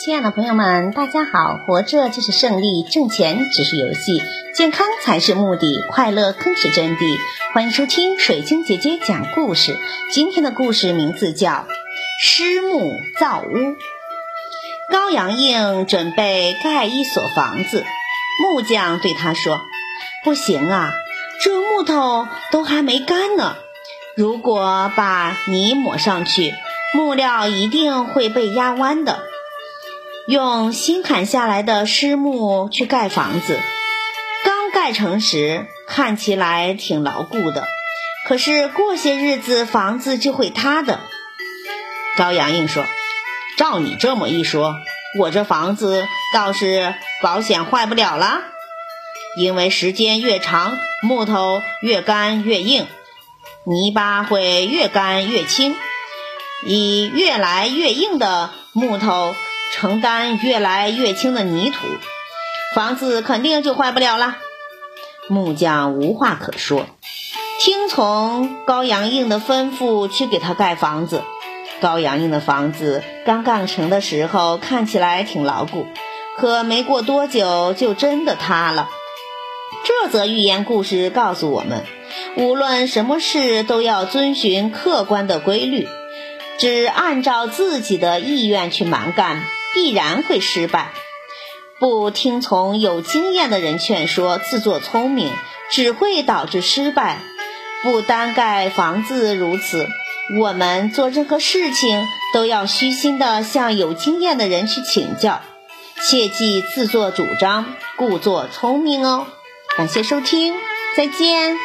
亲爱的朋友们，大家好！活着就是胜利，挣钱只是游戏，健康才是目的，快乐更是真谛。欢迎收听水晶姐姐讲故事。今天的故事名字叫《狮木造屋》。高阳应准备盖一所房子，木匠对他说：“不行啊，这木头都还没干呢。如果把泥抹上去，木料一定会被压弯的。”用新砍下来的湿木去盖房子，刚盖成时看起来挺牢固的，可是过些日子房子就会塌的。高阳应说：“照你这么一说，我这房子倒是保险坏不了了，因为时间越长，木头越干越硬，泥巴会越干越轻，以越来越硬的木头。”承担越来越轻的泥土，房子肯定就坏不了了。木匠无话可说，听从高阳应的吩咐去给他盖房子。高阳应的房子刚盖成的时候看起来挺牢固，可没过多久就真的塌了。这则寓言故事告诉我们，无论什么事都要遵循客观的规律，只按照自己的意愿去蛮干。必然会失败。不听从有经验的人劝说，自作聪明，只会导致失败。不单盖房子如此，我们做任何事情都要虚心地向有经验的人去请教，切忌自作主张，故作聪明哦。感谢收听，再见。